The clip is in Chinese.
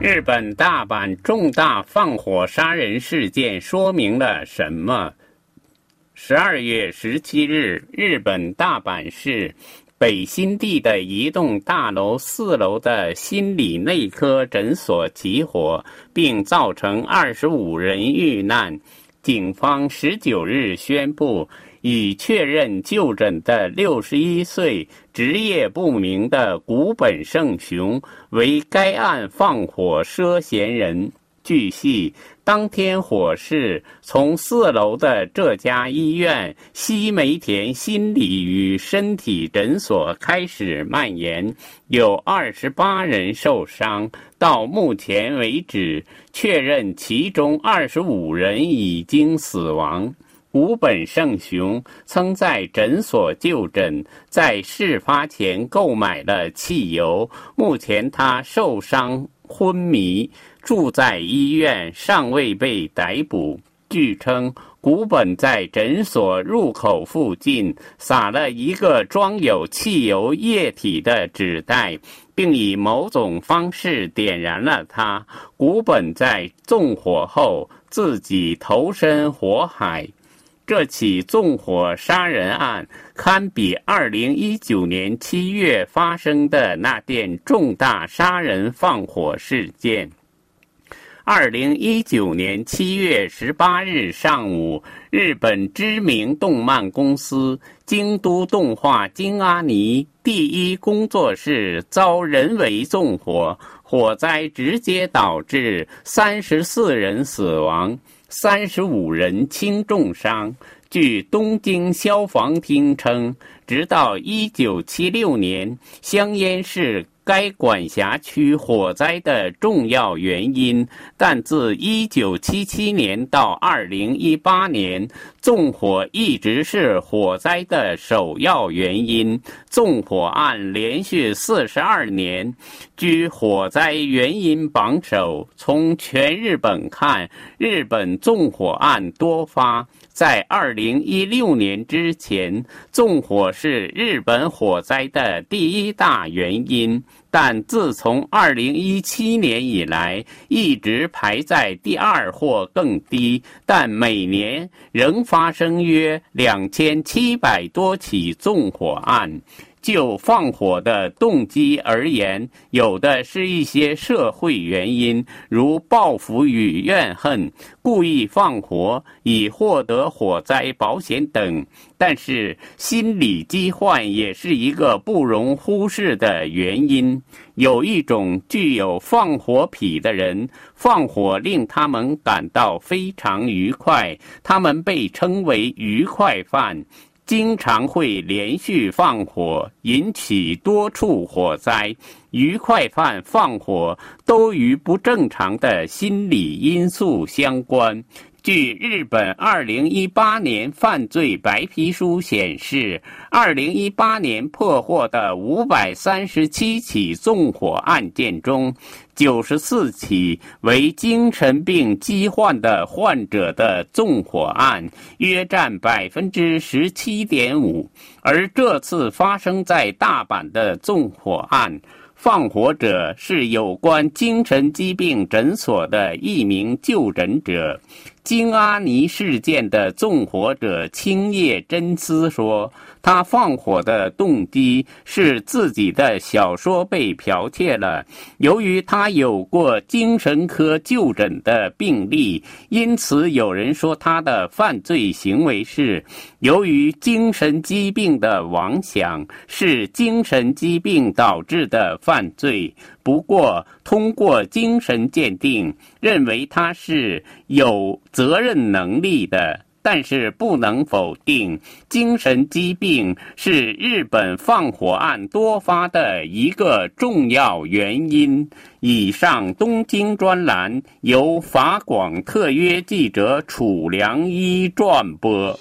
日本大阪重大放火杀人事件说明了什么？十二月十七日，日本大阪市北新地的一栋大楼四楼的心理内科诊所起火，并造成二十五人遇难。警方十九日宣布。已确认就诊的六十一岁职业不明的古本胜雄为该案放火涉嫌人。据悉，当天火势从四楼的这家医院西梅田心理与身体诊所开始蔓延，有二十八人受伤。到目前为止，确认其中二十五人已经死亡。古本胜雄曾在诊所就诊，在事发前购买了汽油。目前他受伤昏迷，住在医院，尚未被逮捕。据称，古本在诊所入口附近撒了一个装有汽油液体的纸袋，并以某种方式点燃了它。古本在纵火后自己投身火海。这起纵火杀人案堪比2019年7月发生的那件重大杀人放火事件。2019年7月18日上午，日本知名动漫公司京都动画京阿尼第一工作室遭人为纵火，火灾直接导致34人死亡。三十五人轻重伤。据东京消防厅称，直到一九七六年，香烟是。该管辖区火灾的重要原因，但自1977年到2018年，纵火一直是火灾的首要原因。纵火案连续42年居火灾原因榜首。从全日本看，日本纵火案多发。在2016年之前，纵火是日本火灾的第一大原因。但自从2017年以来，一直排在第二或更低，但每年仍发生约2700多起纵火案。就放火的动机而言，有的是一些社会原因，如报复与怨恨、故意放火以获得火灾保险等；但是心理疾患也是一个不容忽视的原因。有一种具有放火癖的人，放火令他们感到非常愉快，他们被称为“愉快犯”。经常会连续放火，引起多处火灾。愉快犯放火都与不正常的心理因素相关。据日本2018年犯罪白皮书显示，2018年破获的537起纵火案件中，94起为精神病疾患的患者的纵火案，约占17.5%。而这次发生在大阪的纵火案，放火者是有关精神疾病诊所的一名就诊者。金阿尼事件的纵火者青叶真司说：“他放火的动机是自己的小说被剽窃了。由于他有过精神科就诊的病例，因此有人说他的犯罪行为是由于精神疾病的妄想，是精神疾病导致的犯罪。不过，通过精神鉴定，认为他是有。”责任能力的，但是不能否定，精神疾病是日本放火案多发的一个重要原因。以上东京专栏由法广特约记者楚良一转播。